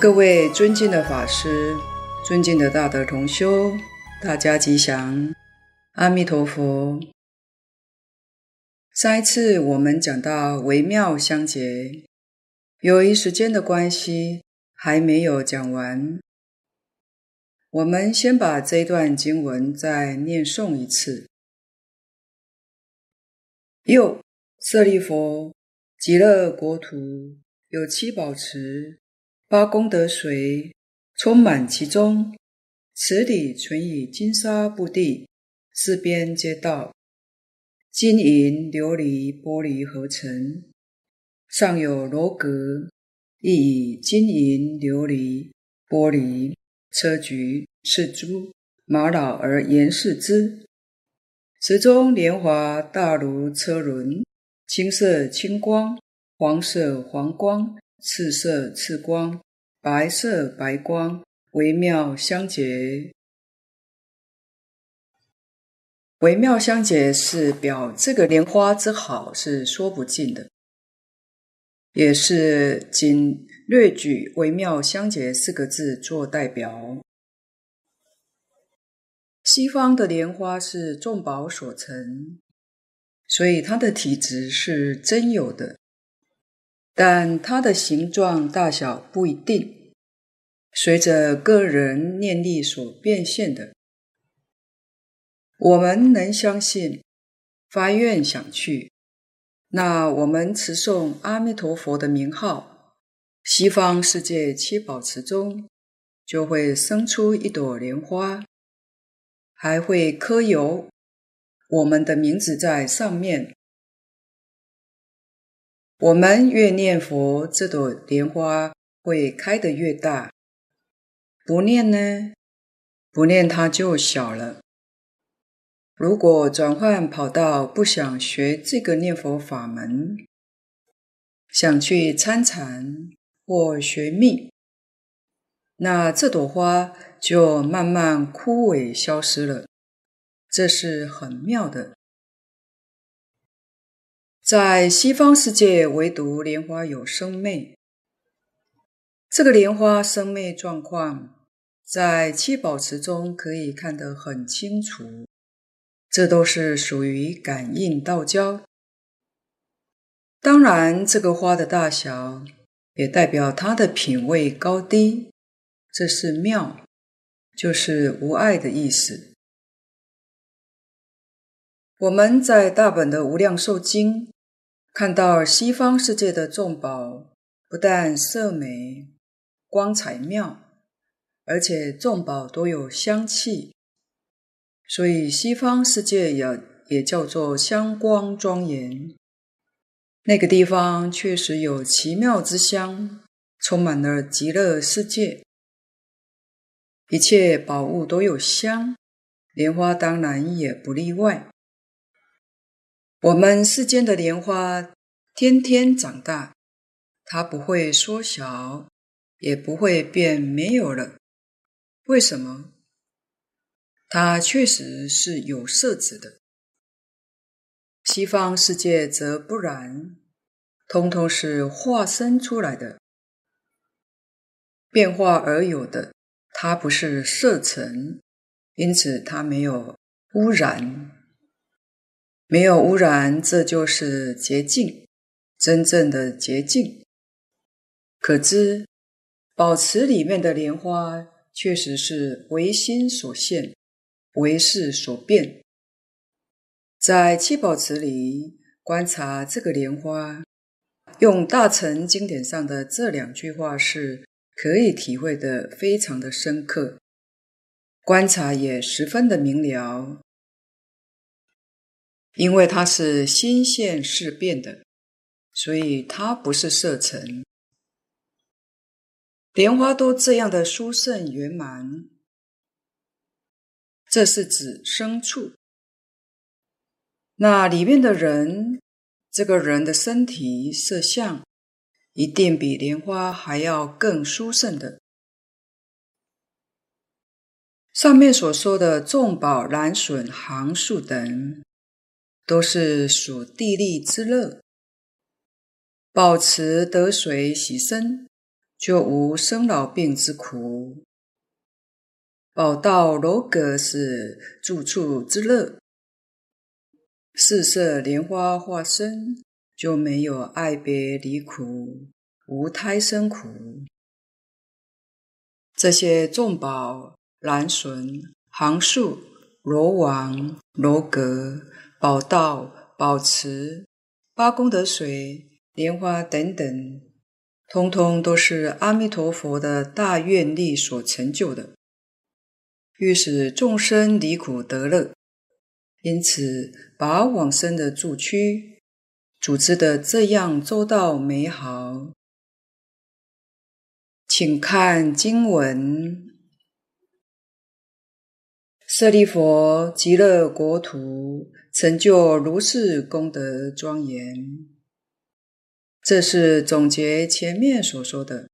各位尊敬的法师，尊敬的大德同修，大家吉祥，阿弥陀佛。上一次我们讲到微妙相结，由于时间的关系，还没有讲完。我们先把这一段经文再念诵一次。又，舍利佛，极乐国土有七宝池。八功德水充满其中，池底存以金沙布地，四边皆道，金银琉璃玻璃合成，上有楼阁，亦以金银琉璃玻璃车菊赤珠玛瑙而严饰之。池中莲华大如车轮，青色青光，黄色黄光。赤色赤光，白色白光，微妙相结。微妙相结是表这个莲花之好是说不尽的，也是仅略举“微妙相结”四个字做代表。西方的莲花是众宝所成，所以它的体质是真有的。但它的形状大小不一定，随着个人念力所变现的。我们能相信，发愿想去，那我们持诵阿弥陀佛的名号，西方世界七宝池中就会生出一朵莲花，还会刻有我们的名字在上面。我们越念佛，这朵莲花会开得越大；不念呢？不念它就小了。如果转换跑道，不想学这个念佛法门，想去参禅或学密，那这朵花就慢慢枯萎消失了。这是很妙的。在西方世界，唯独莲花有生昧。这个莲花生昧状况，在七宝池中可以看得很清楚。这都是属于感应道交。当然，这个花的大小也代表它的品位高低。这是妙，就是无碍的意思。我们在大本的《无量寿经》。看到西方世界的众宝，不但色美、光彩妙，而且众宝都有香气，所以西方世界也也叫做香光庄严。那个地方确实有奇妙之香，充满了极乐世界，一切宝物都有香，莲花当然也不例外。我们世间的莲花天天长大，它不会缩小，也不会变没有了。为什么？它确实是有色子的。西方世界则不然，通通是化身出来的，变化而有的。它不是色尘，因此它没有污染。没有污染，这就是洁净，真正的洁净。可知宝池里面的莲花确实是唯心所现，唯识所变。在七宝池里观察这个莲花，用大乘经典上的这两句话是可以体会的非常的深刻，观察也十分的明了。因为它是心现事变的，所以它不是色尘。莲花都这样的殊胜圆满，这是指牲畜。那里面的人，这个人的身体色相，一定比莲花还要更殊胜的。上面所说的众宝、栏楯、行树等。都是属地利之乐，保持得水洗身，就无生老病之苦；宝道楼阁是住处之乐；四色莲花化身，就没有爱别离苦，无胎生苦。这些众宝、栏楯、行树、罗王、楼阁、宝道、宝池、八功德水、莲花等等，通通都是阿弥陀佛的大愿力所成就的，欲使众生离苦得乐，因此把往生的住区组织得这样周到美好。请看经文：舍利佛，极乐国土成就如是功德庄严。这是总结前面所说的。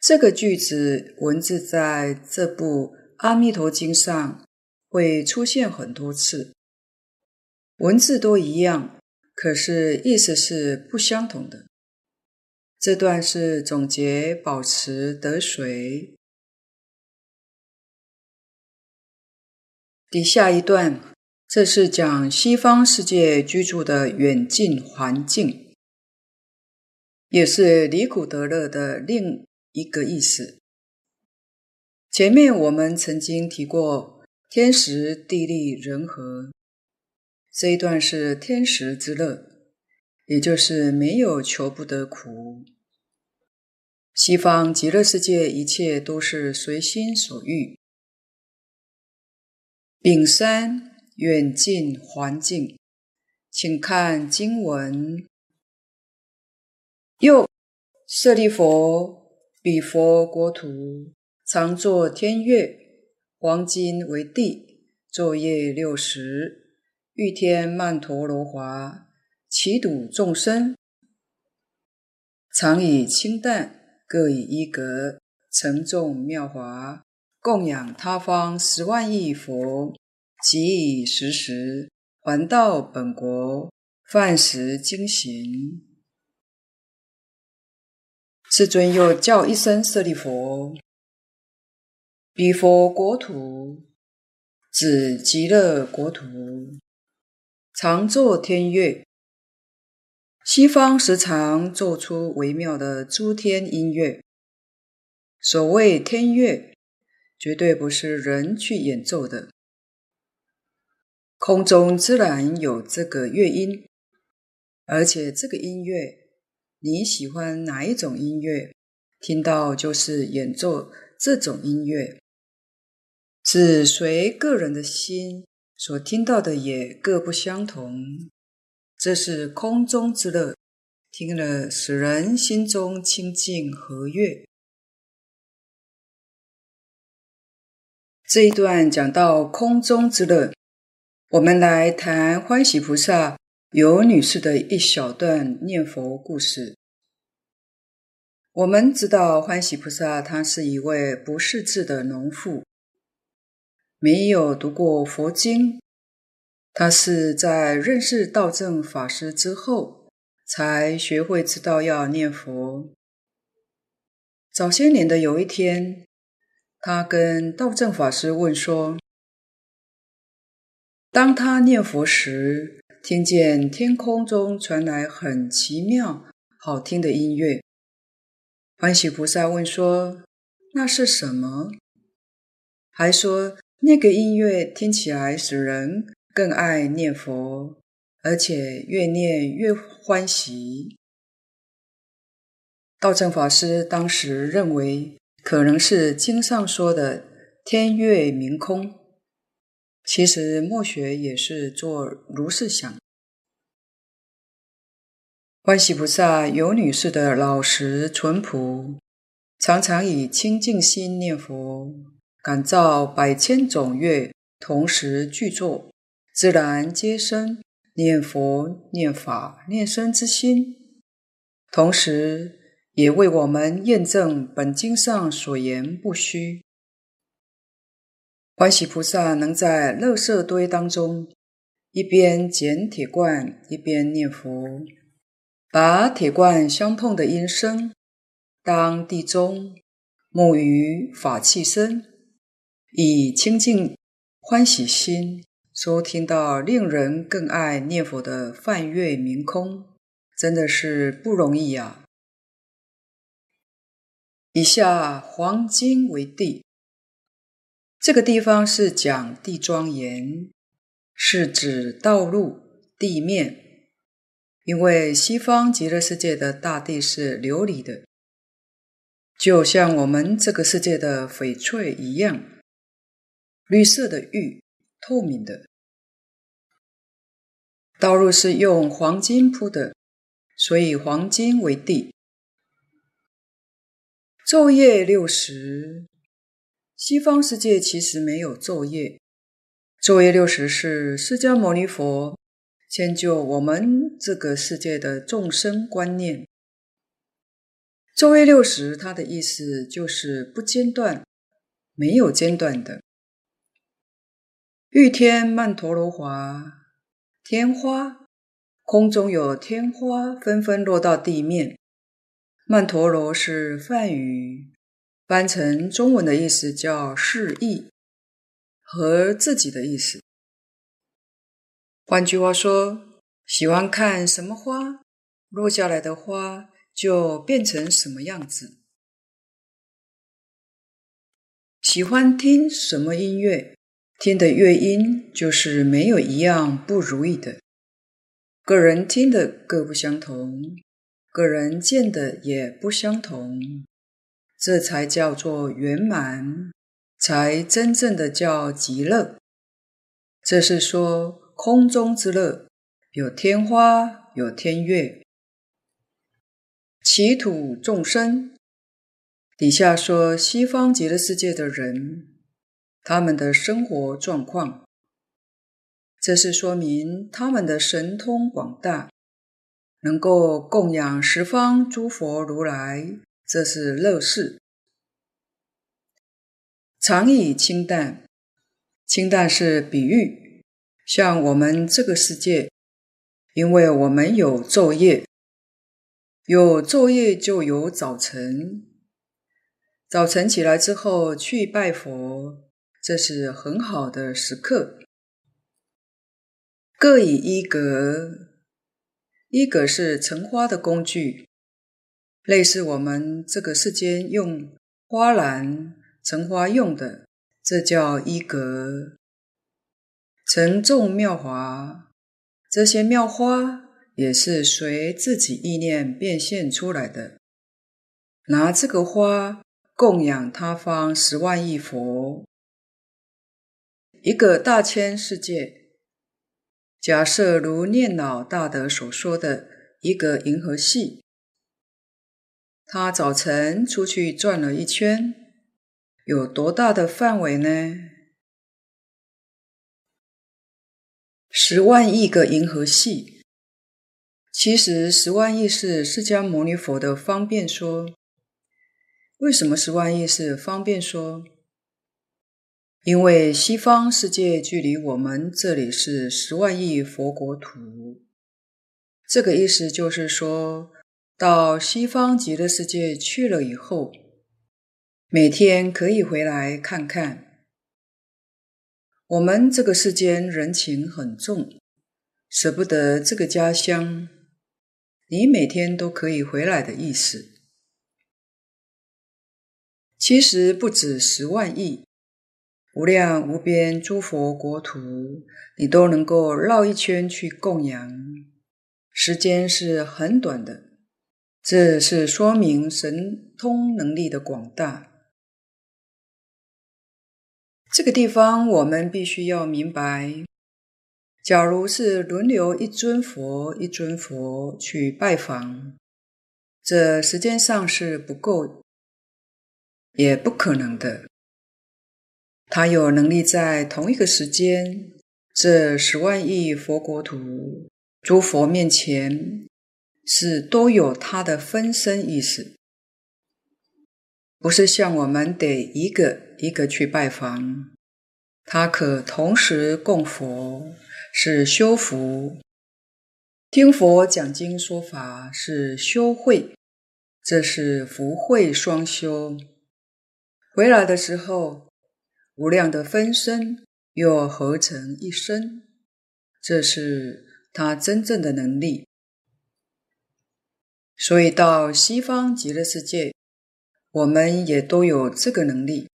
这个句子文字在这部《阿弥陀经》上会出现很多次，文字都一样，可是意思是不相同的。这段是总结保持得水，底下一段，这是讲西方世界居住的远近环境，也是离苦得乐的另一个意思。前面我们曾经提过天时地利人和，这一段是天时之乐。也就是没有求不得苦。西方极乐世界一切都是随心所欲。丙三远近环境，请看经文。又舍利佛，彼佛国土常作天乐，黄金为地，昼夜六时，欲天曼陀罗华。其度众生，常以清淡，各以一格，盛众妙华，供养他方十万亿佛，即以时时还到本国，饭食经行。世尊又叫一声舍利佛，彼佛国土，指极乐国土，常作天乐。西方时常奏出微妙的诸天音乐。所谓天乐，绝对不是人去演奏的。空中自然有这个乐音，而且这个音乐，你喜欢哪一种音乐，听到就是演奏这种音乐，只随个人的心所听到的也各不相同。这是空中之乐，听了使人心中清净和悦。这一段讲到空中之乐，我们来谈欢喜菩萨尤女士的一小段念佛故事。我们知道欢喜菩萨她是一位不识字的农妇，没有读过佛经。他是在认识道正法师之后，才学会知道要念佛。早些年的有一天，他跟道正法师问说：“当他念佛时，听见天空中传来很奇妙、好听的音乐。”欢喜菩萨问说：“那是什么？”还说：“那个音乐听起来使人……”更爱念佛，而且越念越欢喜。道正法师当时认为，可能是经上说的“天乐鸣空”，其实末学也是做如是想。欢喜菩萨有女士的老实淳朴，常常以清净心念佛，感召百千种乐同时具作。自然皆生念佛、念法、念僧之心，同时也为我们验证本经上所言不虚。欢喜菩萨能在垃圾堆当中一边捡铁罐，一边念佛，把铁罐相碰的音声当地中，沐于法器身，以清净欢喜心收听到令人更爱念佛的梵月明空，真的是不容易呀、啊。以下黄金为地，这个地方是讲地庄严，是指道路、地面，因为西方极乐世界的大地是琉璃的，就像我们这个世界的翡翠一样，绿色的玉，透明的。道路是用黄金铺的，所以黄金为地。昼夜六时，西方世界其实没有昼夜。昼夜六时是释迦牟尼佛迁就我们这个世界的众生观念。昼夜六时，它的意思就是不间断，没有间断的。玉天曼陀罗华，天花，空中有天花纷纷落到地面。曼陀罗是梵语，翻成中文的意思叫示意和自己的意思。换句话说，喜欢看什么花，落下来的花就变成什么样子；喜欢听什么音乐，听的乐音就是没有一样不如意的。个人听的各不相同。个人见的也不相同，这才叫做圆满，才真正的叫极乐。这是说空中之乐，有天花，有天乐。其土众生，底下说西方极乐世界的人，他们的生活状况，这是说明他们的神通广大。能够供养十方诸佛如来，这是乐事。常以清淡，清淡是比喻，像我们这个世界，因为我们有昼夜，有昼夜就有早晨。早晨起来之后去拜佛，这是很好的时刻。各以一格，一格是成花的工具，类似我们这个世间用花篮盛花用的，这叫衣阁。盛众妙华，这些妙花也是随自己意念变现出来的，拿这个花供养他方十万亿佛，一个大千世界。假设如念老大德所说的一个银河系，他早晨出去转了一圈，有多大的范围呢？十万亿个银河系。其实十万亿是释迦牟尼佛的方便说。为什么十万亿是方便说？因为西方世界距离我们这里是十万亿佛国土，这个意思就是说，到西方极乐世界去了以后，每天可以回来看看。我们这个世间人情很重，舍不得这个家乡，你每天都可以回来的意思。其实不止十万亿。无量无边诸佛国土，你都能够绕一圈去供养，时间是很短的。这是说明神通能力的广大。这个地方我们必须要明白：假如是轮流一尊佛一尊佛去拜访，这时间上是不够，也不可能的。他有能力在同一个时间，这十万亿佛国土诸佛面前，是都有他的分身意识，不是像我们得一个一个去拜访。他可同时供佛，是修福；听佛讲经说法，是修慧。这是福慧双修。回来的时候，无量的分身又合成一身，这是他真正的能力。所以到西方极乐世界，我们也都有这个能力。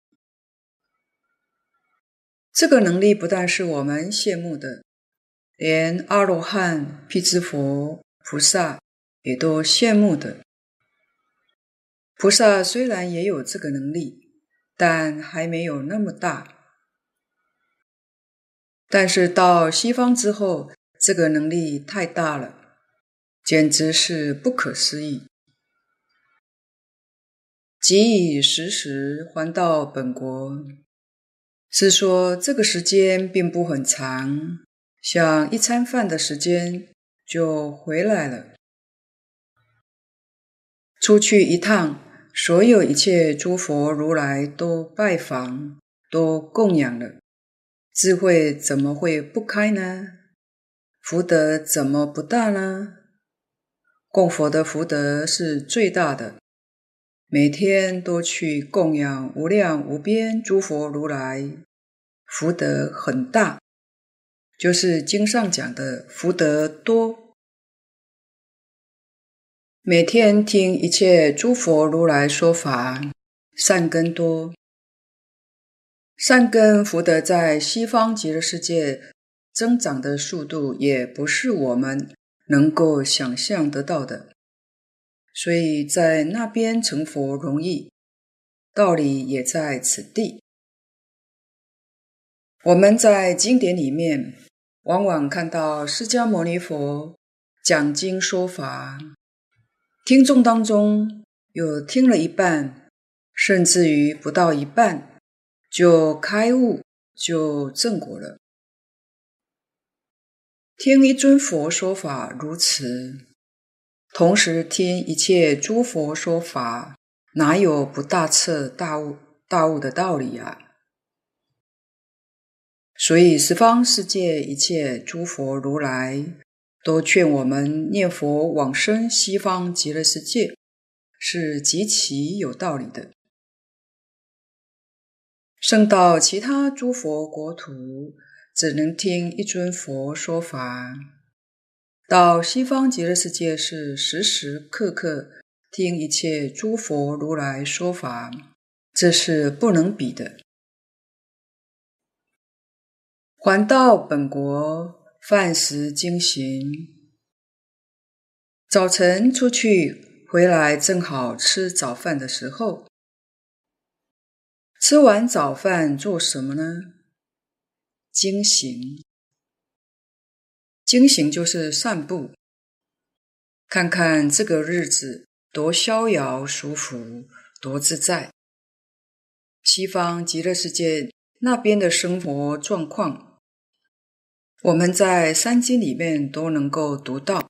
这个能力不但是我们羡慕的，连阿罗汉、辟支佛、菩萨也都羡慕的。菩萨虽然也有这个能力，但还没有那么大。但是到西方之后，这个能力太大了，简直是不可思议。即以时时还到本国。是说这个时间并不很长，像一餐饭的时间就回来了。出去一趟，所有一切诸佛如来都拜访，都供养了，智慧怎么会不开呢？福德怎么不大呢？供佛的福德是最大的。每天都去供养无量无边诸佛如来，福德很大，就是经上讲的福德多。每天听一切诸佛如来说法，善根多。善根福德在西方极乐世界增长的速度，也不是我们能够想象得到的。所以在那边成佛容易，道理也在此地。我们在经典里面，往往看到释迦牟尼佛讲经说法，听众当中有听了一半，甚至于不到一半就开悟，就证果了。听一尊佛说法如此。同时听一切诸佛说法，哪有不大彻大悟、大悟的道理啊？所以十方世界一切诸佛如来都劝我们念佛往生西方极乐世界，是极其有道理的。生到其他诸佛国土，只能听一尊佛说法。到西方极乐世界是时时刻刻听一切诸佛如来说法，这是不能比的。还到本国，饭食经行，早晨出去，回来正好吃早饭的时候。吃完早饭做什么呢？经行。经行就是散步，看看这个日子多逍遥舒服，多自在。西方极乐世界那边的生活状况，我们在三经里面都能够读到。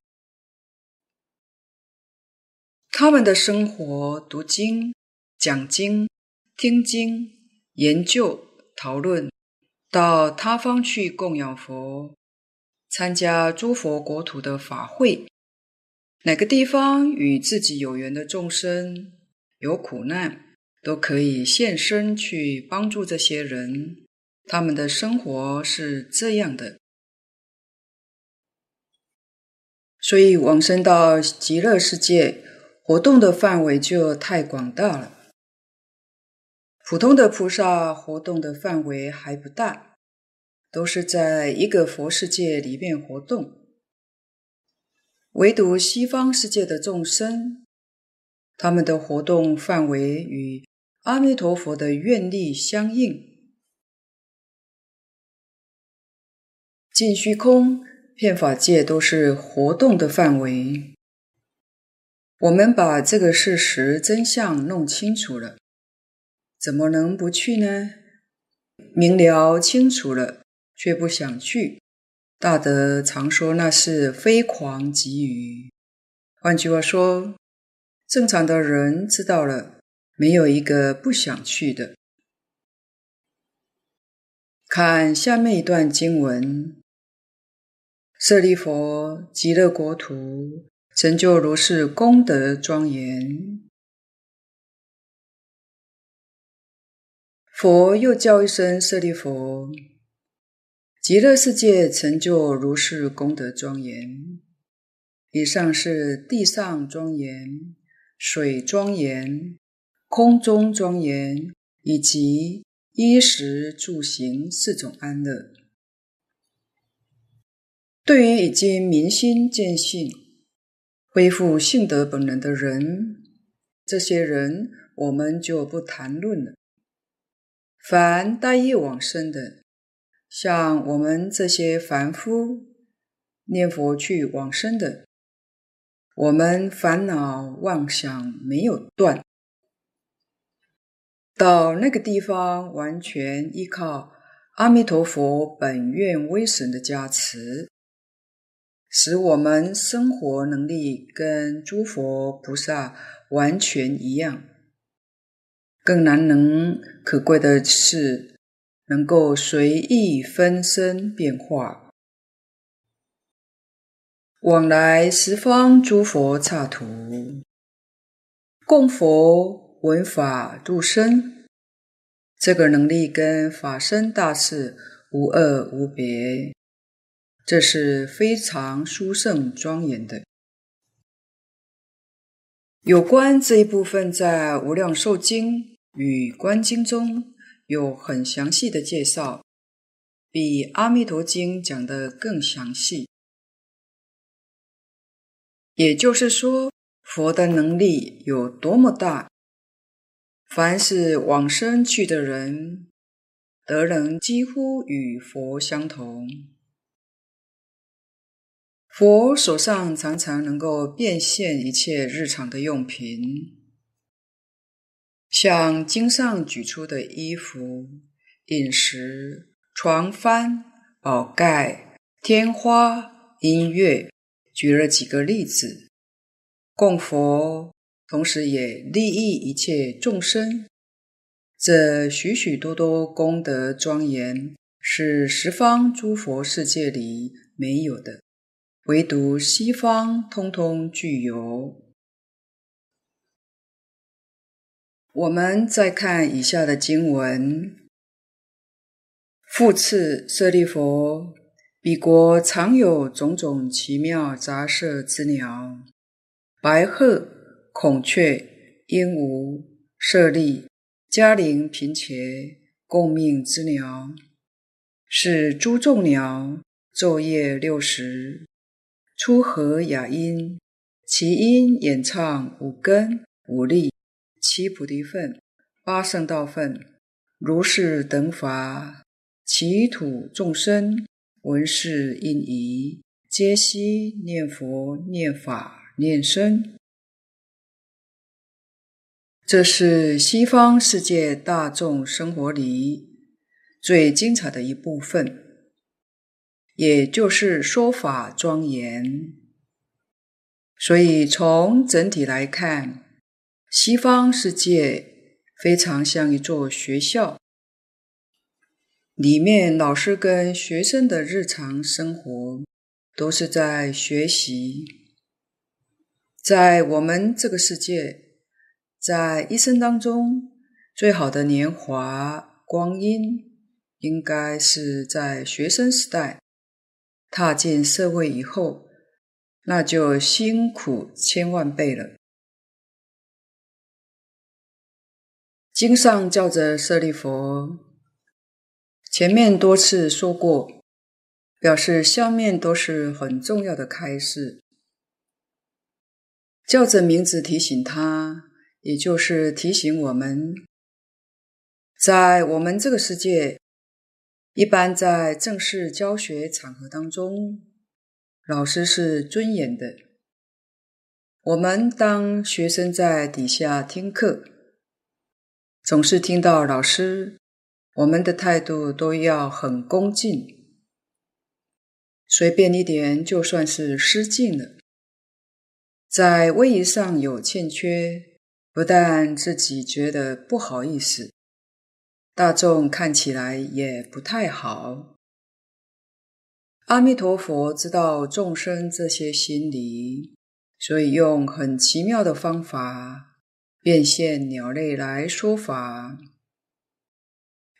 他们的生活，读经、讲经、听经、研究、讨论，到他方去供养佛。参加诸佛国土的法会，哪个地方与自己有缘的众生有苦难，都可以现身去帮助这些人。他们的生活是这样的，所以往生到极乐世界，活动的范围就太广大了。普通的菩萨活动的范围还不大。都是在一个佛世界里面活动，唯独西方世界的众生，他们的活动范围与阿弥陀佛的愿力相应。尽虚空、遍法界都是活动的范围。我们把这个事实真相弄清楚了，怎么能不去呢？明了清楚了。却不想去，大德常说那是非狂即愚。换句话说，正常的人知道了，没有一个不想去的。看下面一段经文：舍利弗，极乐国土成就如是功德庄严。佛又叫一声舍利弗，极乐世界成就如是功德庄严。以上是地上庄严、水庄严、空中庄严，以及衣食住行四种安乐。对于已经明心见性、恢复性德本能的人，这些人我们就不谈论了。凡待业往生的，像我们这些凡夫念佛去往生的。我们烦恼妄想没有断，到那个地方完全依靠阿弥陀佛本愿威神的加持，使我们生活能力跟诸佛菩萨完全一样。更难能可贵的是，能够随意分身变化。往来十方诸佛刹土，供佛闻法度生，这个能力跟法身大士无二无别，这是非常殊胜庄严的。有关这一部分，在《无量寿经》与《观经》中有很详细的介绍，比《阿弥陀经》讲得更详细。也就是说，佛的能力有多么大，凡是往生去的人，德能几乎与佛相同。佛手上常常能够变现一切日常的用品，像经上举出的衣服、饮食、床幡、宝盖、天花、音乐。举了几个例子，供佛，同时也利益一切众生。这许许多多功德庄严，是十方诸佛世界里没有的，唯独西方通通具有。我们再看以下的经文：复次，舍利弗。彼国常有种种奇妙杂色之鸟，白鹤、孔雀、鹦鹉、舍利、迦陵、频伽，共命之鸟，是诸众鸟，昼夜六时，出和雅音，其音演唱五根、五力、七菩提分、八圣道分，如是等法，其土众生。闻是应疑，皆悉念佛、念法、念僧。这是西方世界大众生活里最精彩的一部分，也就是说法庄严。所以从整体来看，西方世界非常像一座学校。里面老师跟学生的日常生活都是在学习。在我们这个世界，在一生当中最好的年华光阴，应该是在学生时代。踏进社会以后，那就辛苦千万倍了。经上叫着舍利弗。前面多次说过，表示下面都是很重要的开示，叫着名字提醒他，也就是提醒我们，在我们这个世界，一般在正式教学场合当中，老师是尊严的，我们当学生在底下听课，总是听到老师。我们的态度都要很恭敬，随便一点就算是失敬了。在位仪上有欠缺，不但自己觉得不好意思，大众看起来也不太好。阿弥陀佛知道众生这些心理，所以用很奇妙的方法变现鸟类来说法。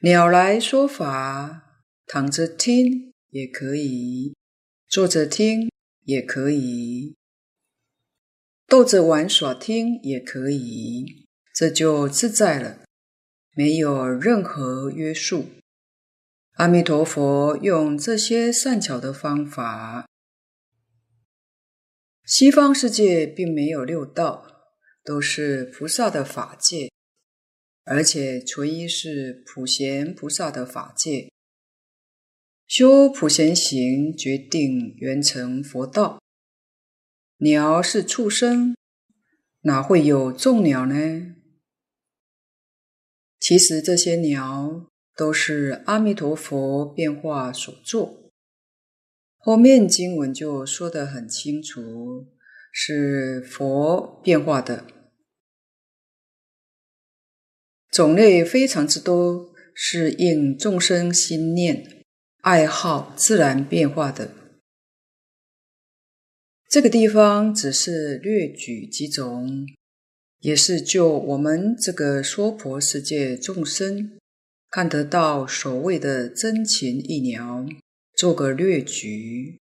鸟来说法，躺着听也可以，坐着听也可以，逗着玩耍听也可以，这就自在了，没有任何约束。阿弥陀佛用这些善巧的方法。西方世界并没有六道，都是菩萨的法界，而且纯一是普贤菩萨的法界。修普贤行，决定圆成佛道。鸟是畜生，哪会有众鸟呢？其实这些鸟都是阿弥陀佛变化所作。后面经文就说得很清楚，是佛变化的，种类非常之多，是应众生心念爱好自然变化的。这个地方只是略举几种，也是就我们这个娑婆世界众生看得到所谓的真情异鸟。做个略举，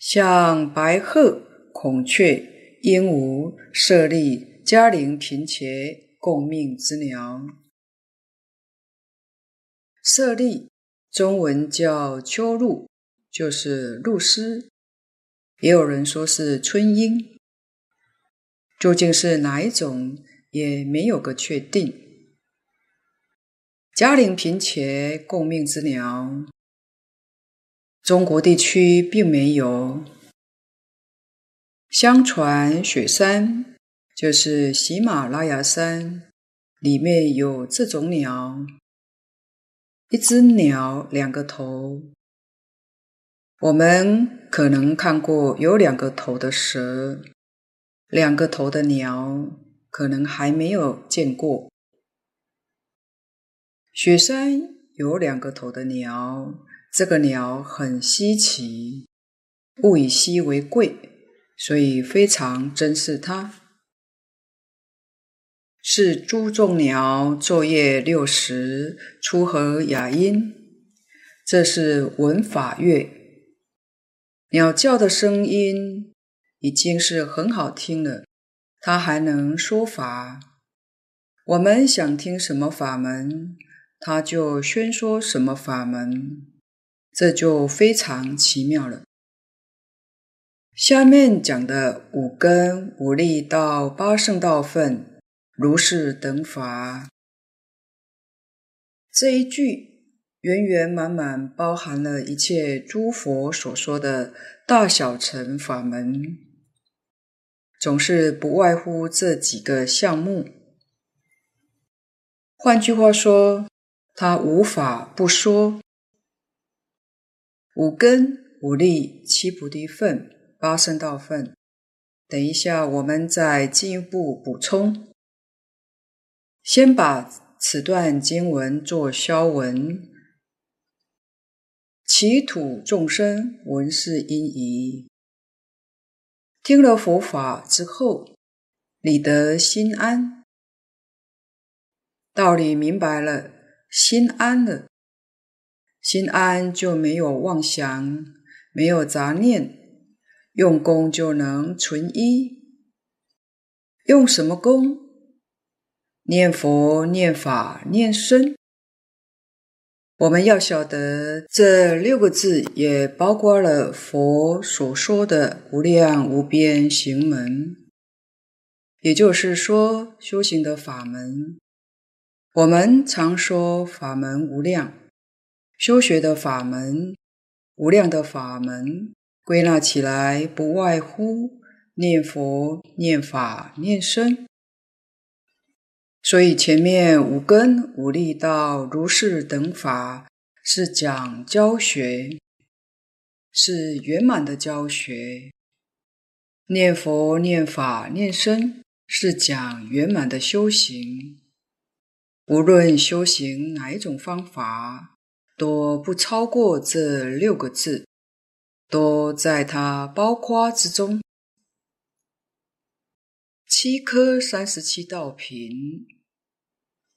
像白鹤、孔雀、鹦鹉、舍利、迦陵、频伽、共命之鸟。舍利，中文叫秋露，就是露丝，也有人说是春莺，究竟是哪一种，也没有个确定。嘉陵频伽共命之鸟，中国地区并没有。相传雪山就是喜马拉雅山，里面有这种鸟，一只鸟两个头。我们可能看过有两个头的蛇，两个头的鸟可能还没有见过。雪山有两个头的鸟，这个鸟很稀奇，物以稀为贵，所以非常珍视它。是诸众鸟昼夜六时出和雅音，这是闻法乐。鸟叫的声音已经是很好听了，它还能说法。我们想听什么法门？他就宣说什么法门，这就非常奇妙了。下面讲的五根五力到八圣道分，如是等法，这一句圆圆满满包含了一切诸佛所说的大小乘法门，总是不外乎这几个项目。换句话说，他无法不说，五根、五力、七菩提分、八圣道分。等一下，我们再进一步补充。先把此段经文做消文。其土众生闻是音仪，听了佛法之后，理得心安，道理明白了。心安了，心安就没有妄想，没有杂念，用功就能存一。用什么功？念佛、念法、念身。我们要晓得，这六个字也包括了佛所说的无量无边行门，也就是说，修行的法门。我们常说法门无量，修学的法门无量的法门，归纳起来不外乎念佛、念法、念身。所以前面五根五力到如是等法是讲教学，是圆满的教学；念佛、念法、念身是讲圆满的修行。无论修行哪一种方法，都不超过这六个字，都在它包括之中。七颗三十七道品，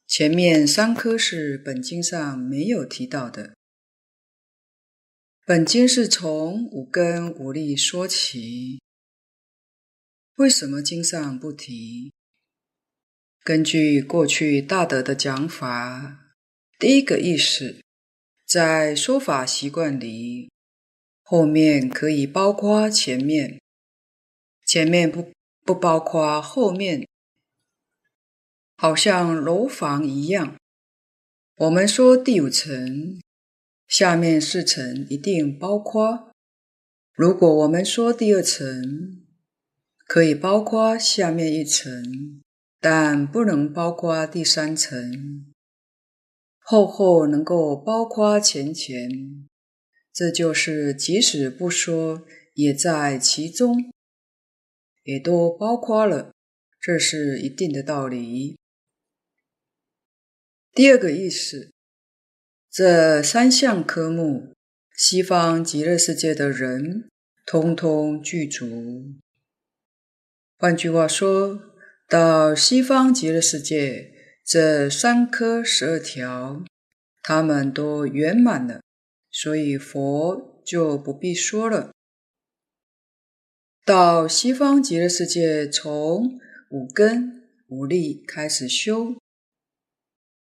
前面三颗是本经上没有提到的。本经是从五根五力说起，为什么经上不提？根据过去大德的讲法，第一个意思，在说法习惯里，后面可以包括前面，前面不不包括后面，好像楼房一样。我们说第五层。下面四层一定包括。如果我们说第二层，可以包括下面一层，但不能包括第三层。后后能够包括前前，这就是即使不说，也在其中，也都包括了，这是一定的道理。第二个意思。这三项科目，西方极乐世界的人通通具足。换句话说，到西方极乐世界，这三科十二条，他们都圆满了，所以佛就不必说了。到西方极乐世界，从五根五力开始修。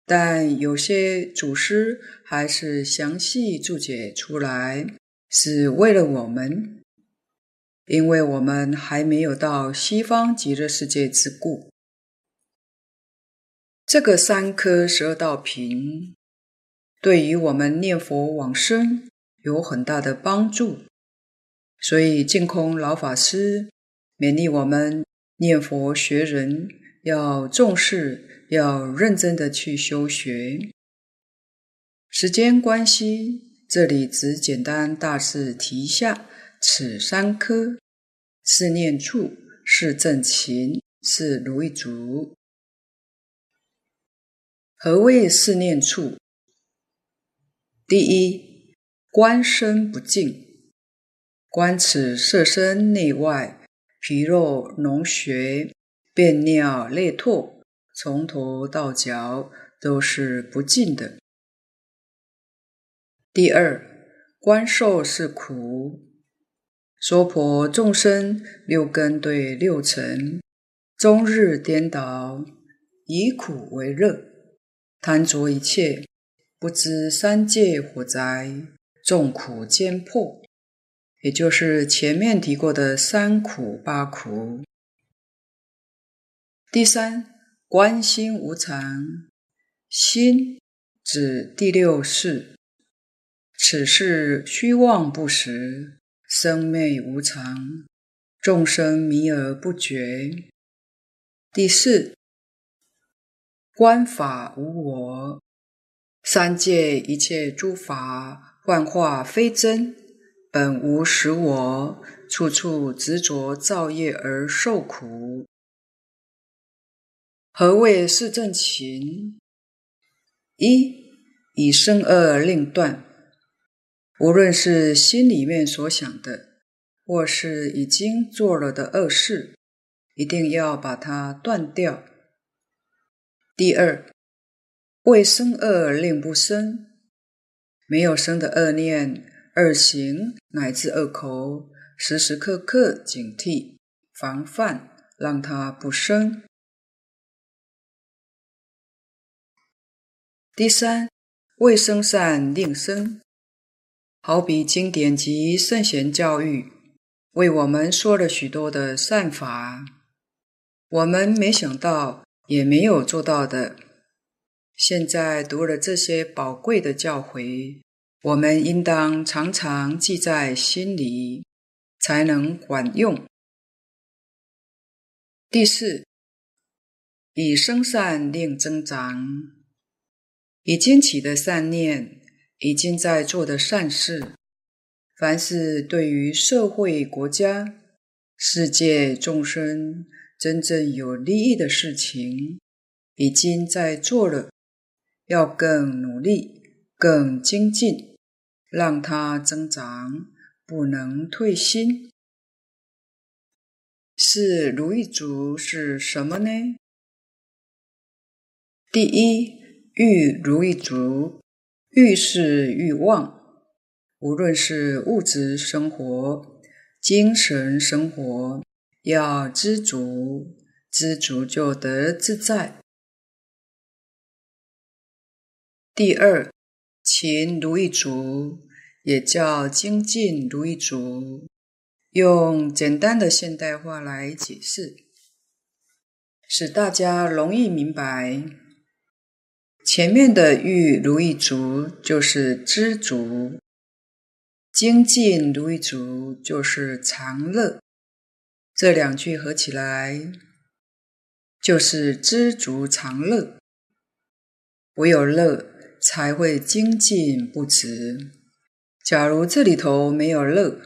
但有些祖师还是详细注解出来，是为了我们，因为我们还没有到西方极乐世界之故。这个三颗十二道品，对于我们念佛往生有很大的帮助，所以净空老法师勉励我们念佛学人要重视。要认真的去修学。时间关系，这里只简单大致提一下此三科：是念处、是正勤、是如意足。何谓四念处？第一，观身不净，观此色身内外、皮肉脓血、便尿类唾。从头到脚都是不净的。第二，观受是苦，娑婆众生六根对六尘，终日颠倒，以苦为乐，贪着一切，不知三界火灾，众苦兼迫，也就是前面提过的三苦八苦。第三。观心无常，心指第六世，此事虚妄不实，生灭无常，众生迷而不觉。第四，观法无我，三界一切诸法幻化非真，本无实我，处处执着造业而受苦。何谓四正勤？一、以生恶令断，无论是心里面所想的，或是已经做了的恶事，一定要把它断掉。第二，为生恶令不生，没有生的恶念、恶行乃至恶口，时时刻刻警惕、防范，让它不生。第三，为生善令生，好比经典及圣贤教育，为我们说了许多的善法，我们没想到，也没有做到的。现在读了这些宝贵的教诲，我们应当常常记在心里，才能管用。第四，以生善令增长。已经起的善念，已经在做的善事，凡是对于社会、国家、世界众生真正有利益的事情，已经在做了，要更努力、更精进，让它增长，不能退心。是如意足是什么呢？第一，欲如意足，欲是欲望，无论是物质生活、精神生活，要知足，知足就得自在。第二，勤如意足，也叫精进如意足。用简单的现代话来解释，使大家容易明白。前面的欲如意足就是知足，精进如意足就是常乐。这两句合起来就是知足常乐。唯有乐，才会精进不止。假如这里头没有乐，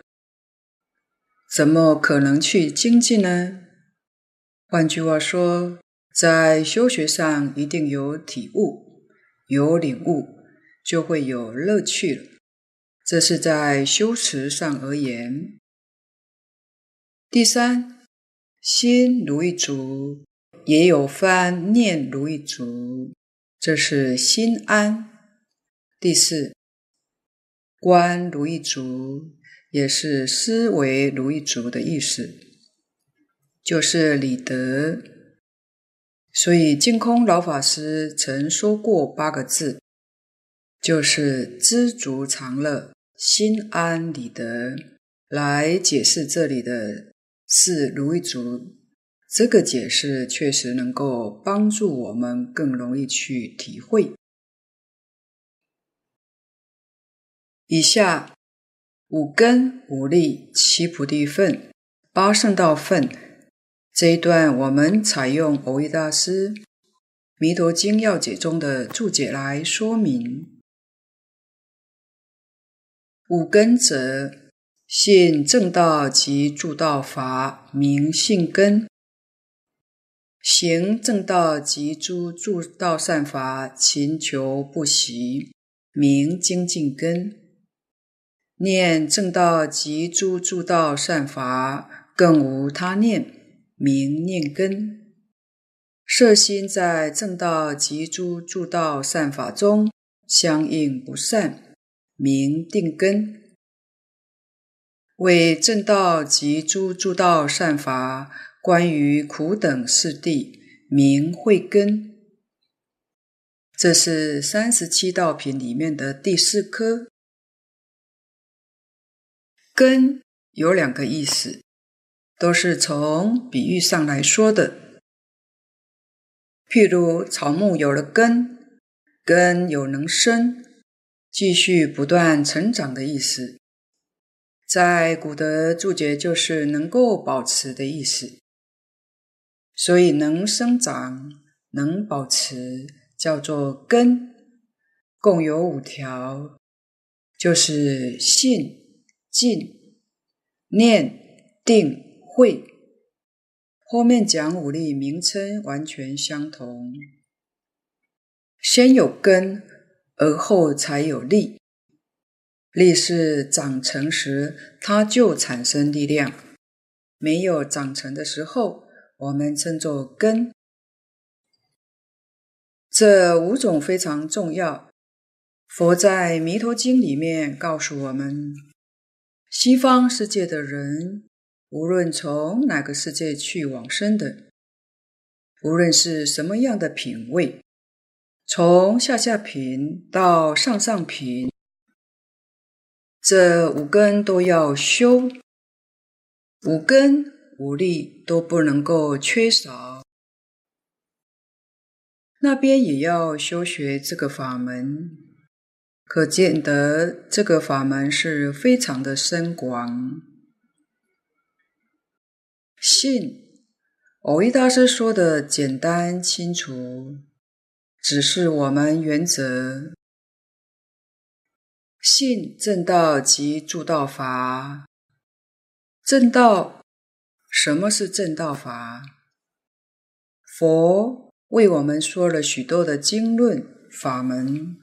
怎么可能去精进呢？换句话说，在修学上一定有体悟，有领悟，就会有乐趣了。这是在修持上而言。第三，心如意足，也有翻念如意足，这是心安。第四，观如意足。也是思维如意足的意思，就是理得。所以净空老法师曾说过八个字，就是知足常乐，心安理得，来解释这里的是如意足。这个解释确实能够帮助我们更容易去体会。以下。五根五力七菩提分八圣道分这一段，我们采用蕅益大师《弥陀经要解》中的注解来说明。五根者，信正道及助道法，名信根；行正道及诸助道善法，勤求不息，名精进根。念正道及诸助道善法，更无他念，名念根。摄心在正道及诸助道善法中，相应不散，名定根。为正道及诸诸道善法，关于苦等四谛，名慧根。这是三十七道品里面的第四科。根有两个意思，都是从比喻上来说的。譬如草木有了根，根有能生、继续不断成长的意思。在古德注解就是能够保持的意思。所以能生长、能保持，叫做根，共有五条，就是信。信、念、定、慧，后面讲五力名称完全相同。先有根，而后才有力。力是长成时，它就产生力量；没有长成的时候，我们称作根。这五种非常重要。佛在《弥陀经》里面告诉我们。西方世界的人，无论从哪个世界去往生的，无论是什么样的品位，从下下品到上上品，这五根都要修，五根五力都不能够缺少。那边也要修学这个法门。可见得这个法门是非常的深广。信，蕅益大师说的简单清楚，只是我们原则。信正道及助道法。正道，什么是正道法？佛为我们说了许多的经论法门。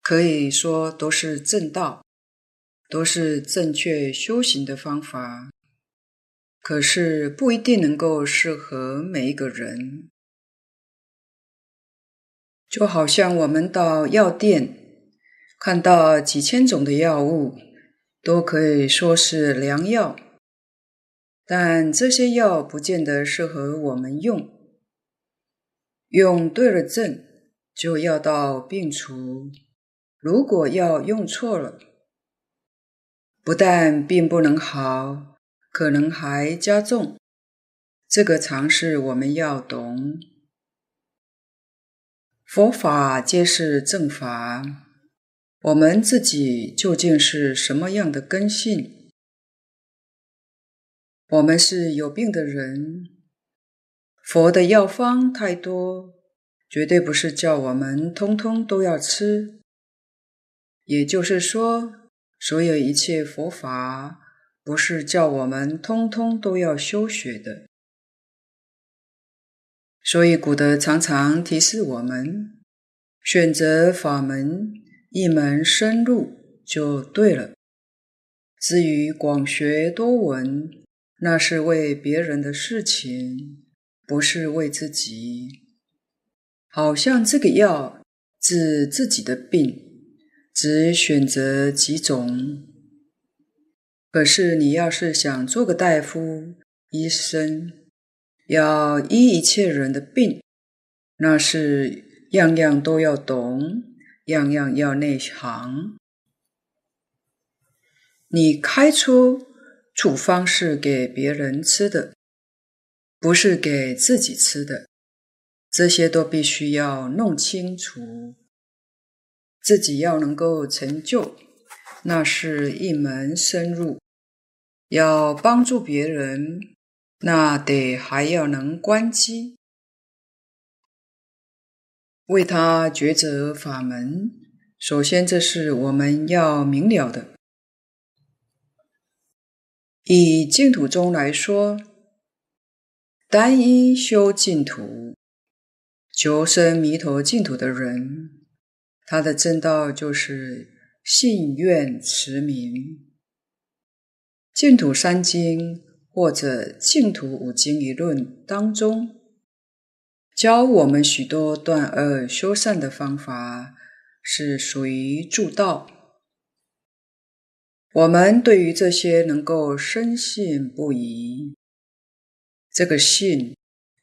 可以说都是正道，都是正确修行的方法，可是不一定能够适合每一个人。就好像我们到药店，看到几千种的药物，都可以说是良药，但这些药不见得适合我们用。用对了症，就药到病除；如果药用错了，不但病不能好，可能还加重。这个常识我们要懂。佛法皆是正法，我们自己究竟是什么样的根性？我们是有病的人，佛的药方太多，绝对不是叫我们通通都要吃。也就是说，所有一切佛法，不是叫我们通通都要修学的。所以古德常常提示我们，选择法门，一门深入就对了。至于广学多闻，那是为别人的事情，不是为自己。好像这个药治自己的病。只选择几种，可是你要是想做个大夫、医生，要医一切人的病，那是样样都要懂，样样要内行。你开出处方是给别人吃的，不是给自己吃的，这些都必须要弄清楚。自己要能够成就，那是一门深入；要帮助别人，那得还要能关机，为他抉择法门。首先，这是我们要明了的。以净土宗来说，单一修净土、求生弥陀净土的人。他的正道就是信愿持名，净土三经或者净土五经一论当中，教我们许多断恶修善的方法，是属于助道。我们对于这些能够深信不疑，这个信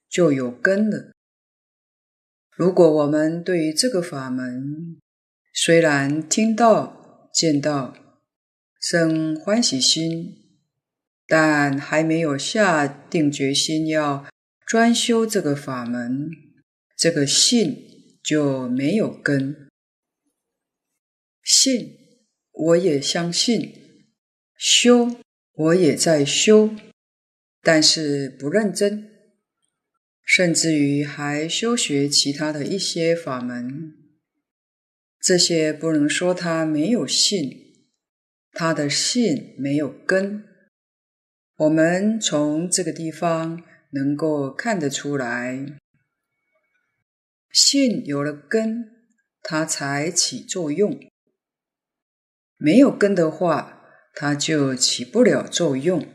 就有根了。如果我们对于这个法门，虽然听到、见到，生欢喜心，但还没有下定决心要专修这个法门，这个信就没有根。信，我也相信；修，我也在修，但是不认真。甚至于还修学其他的一些法门，这些不能说他没有信，他的信没有根。我们从这个地方能够看得出来，信有了根，它才起作用；没有根的话，它就起不了作用。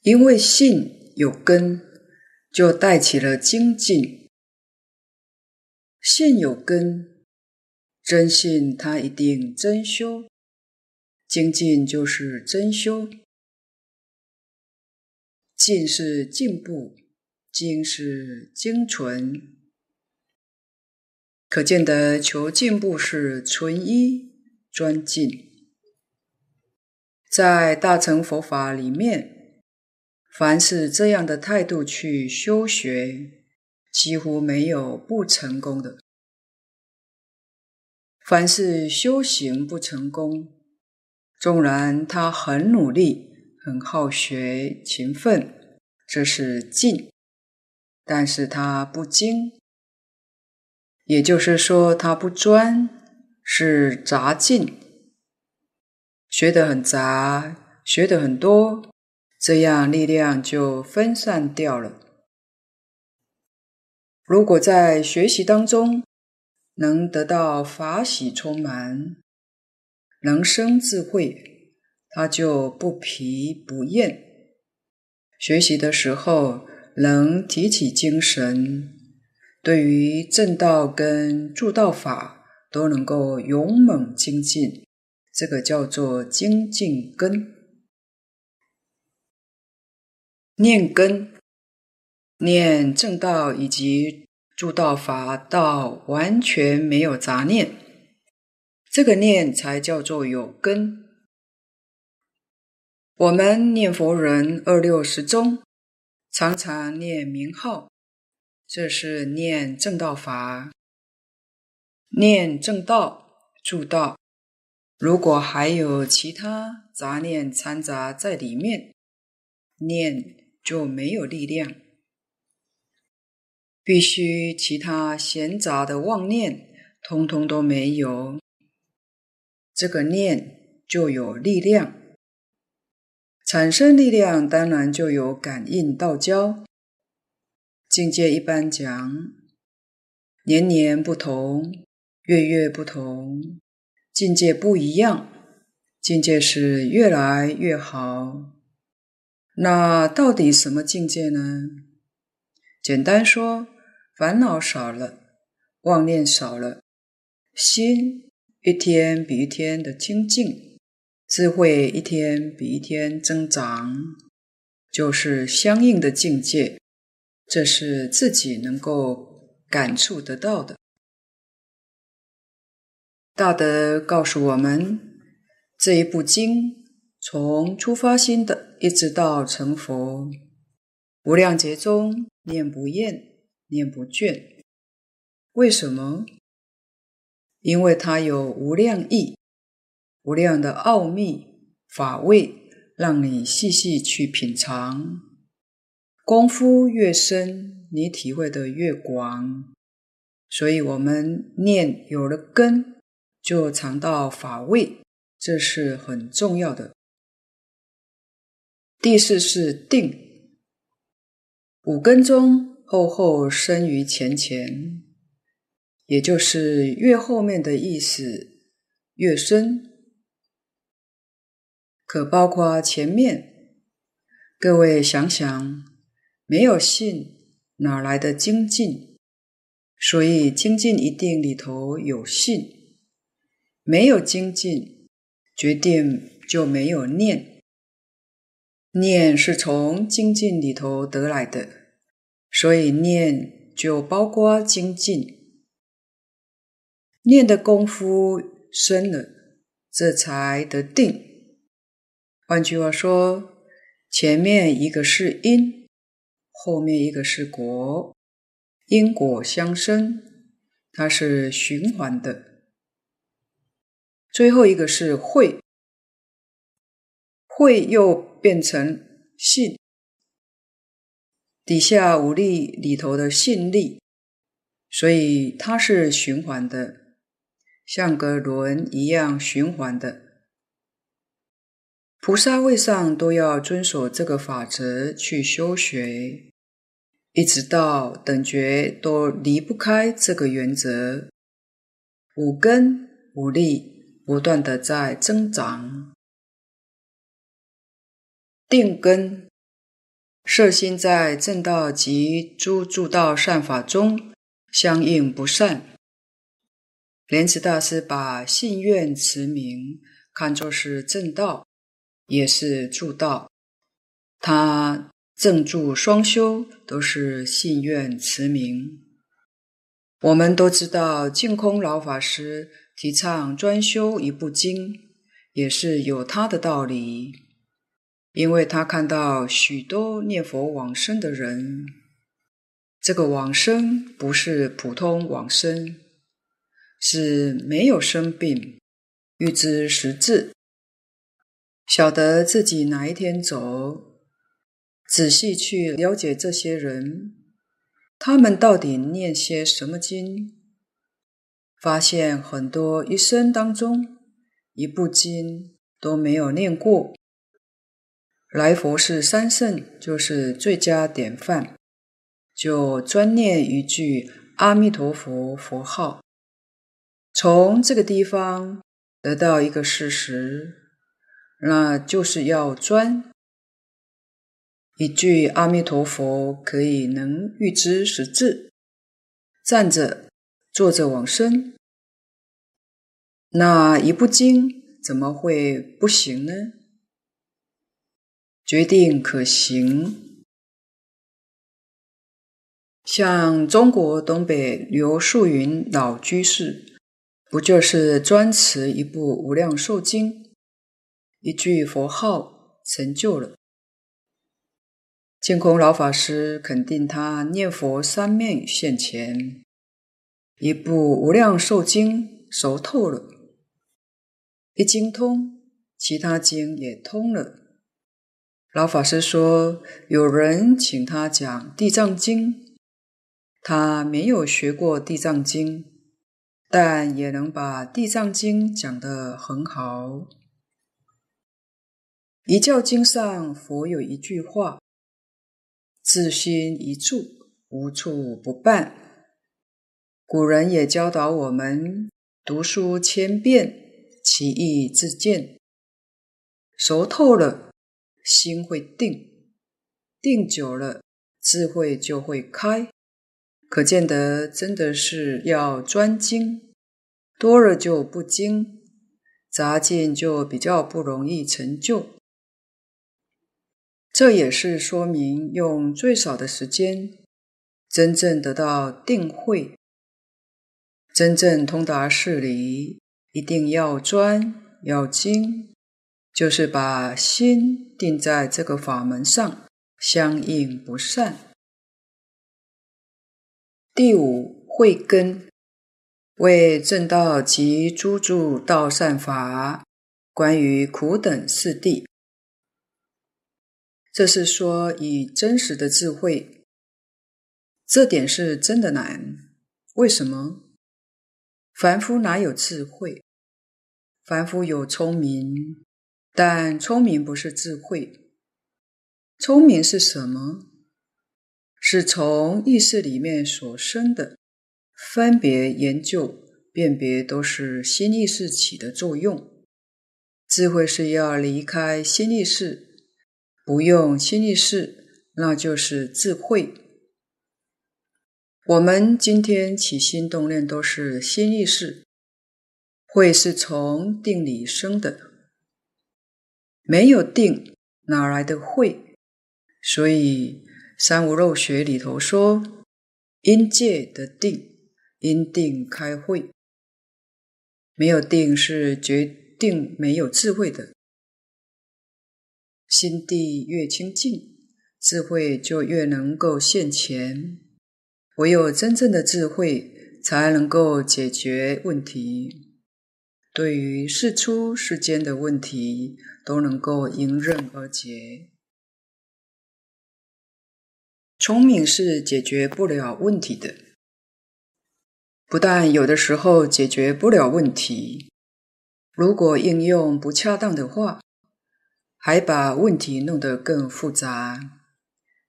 因为信有根，就带起了精进。信有根，真信他一定真修，精进就是真修。进是进步，精是精纯。可见得求进步是纯一专进，在大乘佛法里面。凡是这样的态度去修学，几乎没有不成功的。凡是修行不成功，纵然他很努力、很好学、勤奋，这是进；但是他不精，也就是说他不专，是杂进，学得很杂，学得很多。这样力量就分散掉了。如果在学习当中能得到法喜充满，能生智慧，他就不疲不厌。学习的时候能提起精神，对于正道跟助道法都能够勇猛精进，这个叫做精进根。念根，念正道以及。助道法道完全没有杂念，这个念才叫做有根。我们念佛人二六十中，常常念名号，这是念正道法，念正道助道。如果还有其他杂念掺杂在里面，念就没有力量。必须其他闲杂的妄念，通通都没有，这个念就有力量。产生力量，当然就有感应道交。境界一般讲，年年不同，月月不同，境界不一样，境界是越来越好。那到底什么境界呢？简单说。烦恼少了，妄念少了，心一天比一天的清净，智慧一天比一天增长，就是相应的境界。这是自己能够感触得到的。大德告诉我们，这一部经从初发心的一直到成佛，无量劫中念不厌。念不倦，为什么？因为它有无量义、无量的奥秘法味，让你细细去品尝。功夫越深，你体会的越广。所以，我们念有了根，就尝到法味，这是很重要的。第四是定，五根中。后后生于前前，也就是越后面的意思越深，可包括前面。各位想想，没有信，哪来的精进？所以精进一定里头有信，没有精进，决定就没有念。念是从精进里头得来的。所以念就包括精进，念的功夫深了，这才得定。换句话说，前面一个是因，后面一个是果，因果相生，它是循环的。最后一个是慧，慧又变成信。底下五力里头的信力，所以它是循环的，像个轮一样循环的。菩萨位上都要遵守这个法则去修学，一直到等觉都离不开这个原则。五根五力不断的在增长，定根。摄心在正道及诸诸道善法中相应不散。莲池大师把信愿持名看作是正道，也是助道。他正助双修都是信愿持名。我们都知道净空老法师提倡专修一部经，也是有他的道理。因为他看到许多念佛往生的人，这个往生不是普通往生，是没有生病，预知时至，晓得自己哪一天走。仔细去了解这些人，他们到底念些什么经？发现很多一生当中一部经都没有念过。来佛是三圣就是最佳典范，就专念一句阿弥陀佛佛号，从这个地方得到一个事实，那就是要专。一句阿弥陀佛可以能预知实质，站着、坐着往生，那一部经怎么会不行呢？决定可行。像中国东北刘树云老居士，不就是专持一部《无量寿经》，一句佛号成就了？净空老法师肯定他念佛三昧现前，一部《无量寿经》熟透了，一经通，其他经也通了。老法师说，有人请他讲《地藏经》，他没有学过《地藏经》，但也能把《地藏经》讲得很好。一教经上，佛有一句话。自心一处，无处不办。古人也教导我们：读书千遍，其义自见。熟透了，心会定；定久了，智慧就会开。可见得真的是要专精，多了就不精，杂进就比较不容易成就。这也是说明用最少的时间，真正得到定慧，真正通达事理，一定要专要精，就是把心定在这个法门上，相应不散。第五慧根，为正道及诸诸道善法，关于苦等四谛。这是说以真实的智慧，这点是真的难。为什么？凡夫哪有智慧？凡夫有聪明，但聪明不是智慧。聪明是什么？是从意识里面所生的，分别、研究、辨别都是心意识起的作用。智慧是要离开心意识。不用心意识，那就是智慧。我们今天起心动念都是心意识，慧是从定里生的。没有定，哪来的慧？所以三无漏学里头说，因戒得定，因定开慧。没有定是决定没有智慧的。心地越清净，智慧就越能够现前。唯有真正的智慧，才能够解决问题。对于世出世间的问题，都能够迎刃而解。聪明是解决不了问题的，不但有的时候解决不了问题，如果应用不恰当的话。还把问题弄得更复杂，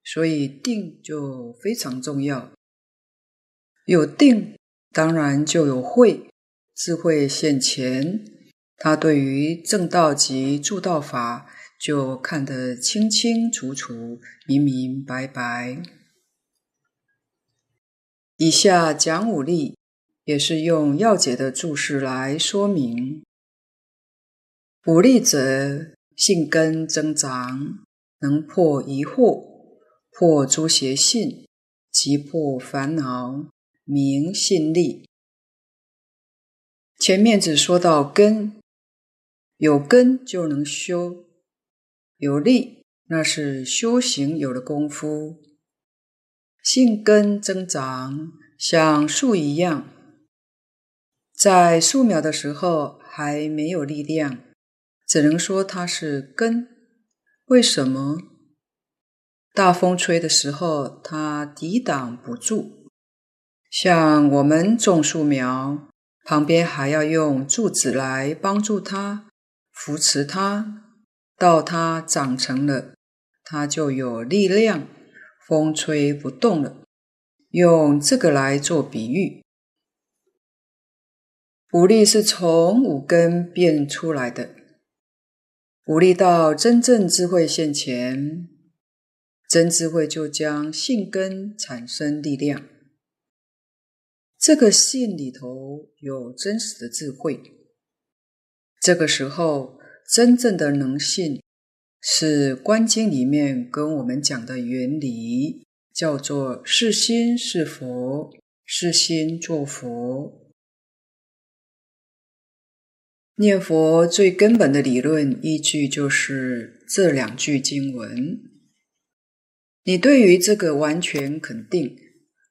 所以定就非常重要。有定，当然就有慧，智慧现前，他对于正道及助道法就看得清清楚楚、明明白白。以下讲五例，也是用要解的注释来说明。五例者。性根增长，能破疑惑，破诸邪信，即破烦恼，名信力。前面只说到根，有根就能修，有力，那是修行有了功夫。性根增长，像树一样，在树苗的时候还没有力量。只能说它是根，为什么？大风吹的时候，它抵挡不住。像我们种树苗，旁边还要用柱子来帮助它，扶持它，到它长成了，它就有力量，风吹不动了。用这个来做比喻。武力是从五根变出来的，武力到真正智慧现前，真智慧就将信根产生力量。这个信里头有真实的智慧，这个时候真正的能信，是《观经》里面跟我们讲的原理，叫做是心是佛，是心作佛。念佛最根本的理论依据就是这两句经文。你对于这个完全肯定，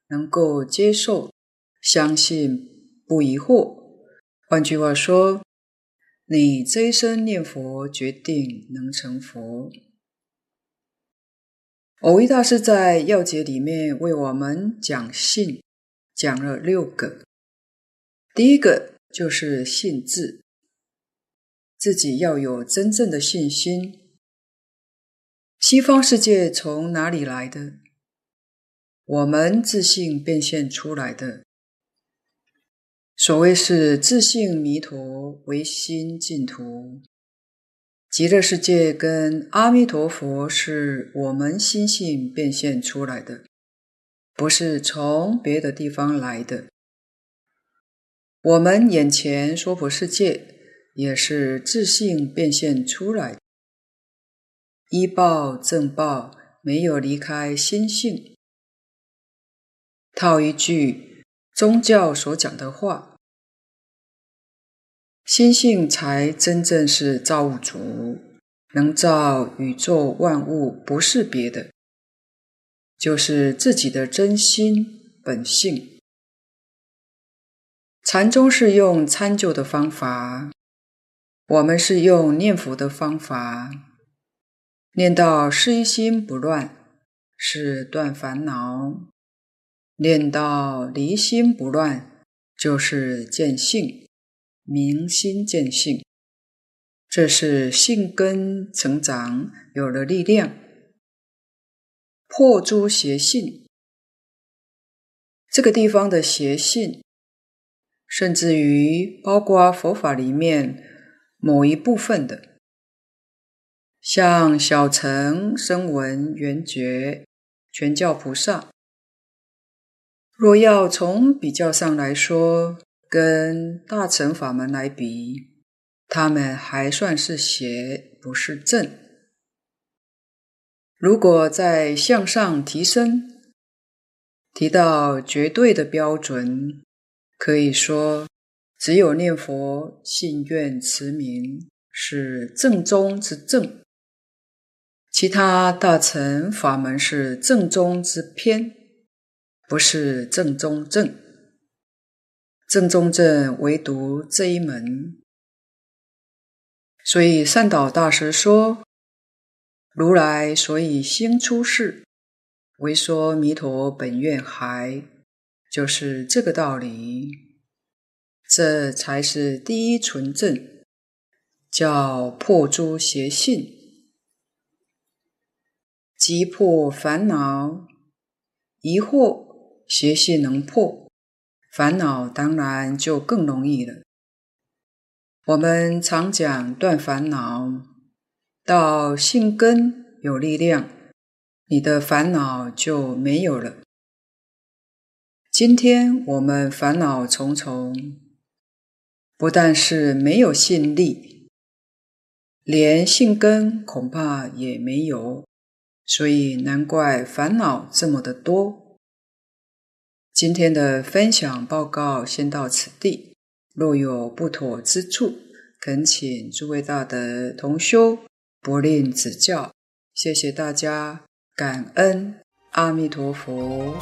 能够接受。相信不疑惑，换句话说，你这一生念佛，决定能成佛。蕅益大师在要解里面为我们讲信，讲了六个。第一个就是信自，自己要有真正的信心。西方世界从哪里来的？我们自信变现出来的。所谓是自信弥陀为心净土，极乐世界跟阿弥陀佛是我们心性变现出来的，不是从别的地方来的。我们眼前娑婆世界也是自性变现出来的，依报正报没有离开心性。套一句。宗教所讲的话，心性才真正是造物主，能造宇宙万物，不是别的，就是自己的真心本性。禅宗是用参究的方法，我们是用念佛的方法，念到是一心不乱，是断烦恼。念到离心不乱，就是见性，明心见性，这是性根成长，有了力量，破诸邪信。这个地方的邪信，甚至于包括佛法里面某一部分的，像小乘声闻缘觉全教菩萨。若要从比较上来说，跟大乘法门来比，他们还算是邪，不是正。如果再向上提升，提到绝对的标准，可以说，只有念佛、信愿、持名是正宗之正，其他大乘法门是正宗之偏。不是正宗正，正宗正唯独这一门。所以善导大师说：“如来所以兴出世，为说弥陀本愿海，就是这个道理。这才是第一纯正，叫破诸邪性，即破烦恼疑惑。”邪性能破，烦恼当然就更容易了。我们常讲断烦恼，到性根有力量，你的烦恼就没有了。今天我们烦恼重重，不但是没有信力，连信根恐怕也没有，所以难怪烦恼这么的多。今天的分享报告先到此地，若有不妥之处，恳请诸位大德同修不吝指教。谢谢大家，感恩阿弥陀佛。